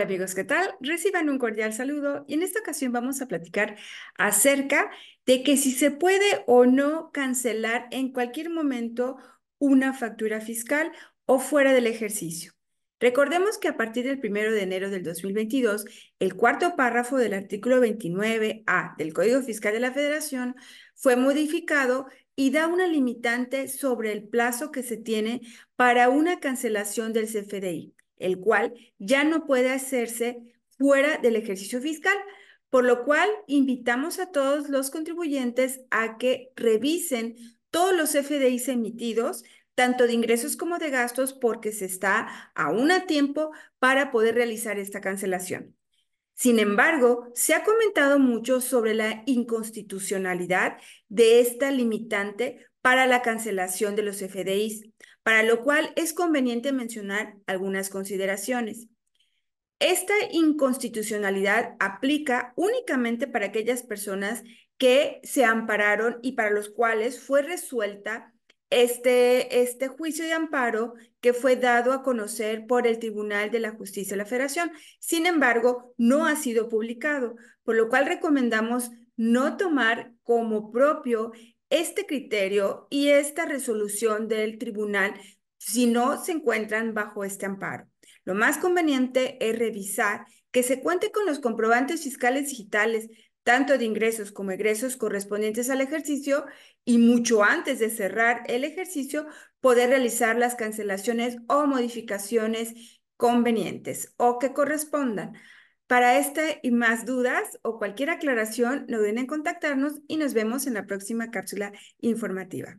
amigos, ¿qué tal? Reciban un cordial saludo y en esta ocasión vamos a platicar acerca de que si se puede o no cancelar en cualquier momento una factura fiscal o fuera del ejercicio. Recordemos que a partir del 1 de enero del 2022, el cuarto párrafo del artículo 29A del Código Fiscal de la Federación fue modificado y da una limitante sobre el plazo que se tiene para una cancelación del CFDI el cual ya no puede hacerse fuera del ejercicio fiscal, por lo cual invitamos a todos los contribuyentes a que revisen todos los FDIs emitidos, tanto de ingresos como de gastos, porque se está aún a tiempo para poder realizar esta cancelación. Sin embargo, se ha comentado mucho sobre la inconstitucionalidad de esta limitante para la cancelación de los FDIs, para lo cual es conveniente mencionar algunas consideraciones. Esta inconstitucionalidad aplica únicamente para aquellas personas que se ampararon y para los cuales fue resuelta este, este juicio de amparo que fue dado a conocer por el Tribunal de la Justicia de la Federación. Sin embargo, no ha sido publicado, por lo cual recomendamos no tomar como propio este criterio y esta resolución del tribunal si no se encuentran bajo este amparo. Lo más conveniente es revisar que se cuente con los comprobantes fiscales digitales, tanto de ingresos como egresos correspondientes al ejercicio y mucho antes de cerrar el ejercicio, poder realizar las cancelaciones o modificaciones convenientes o que correspondan. Para esta y más dudas o cualquier aclaración, no duden en contactarnos y nos vemos en la próxima cápsula informativa.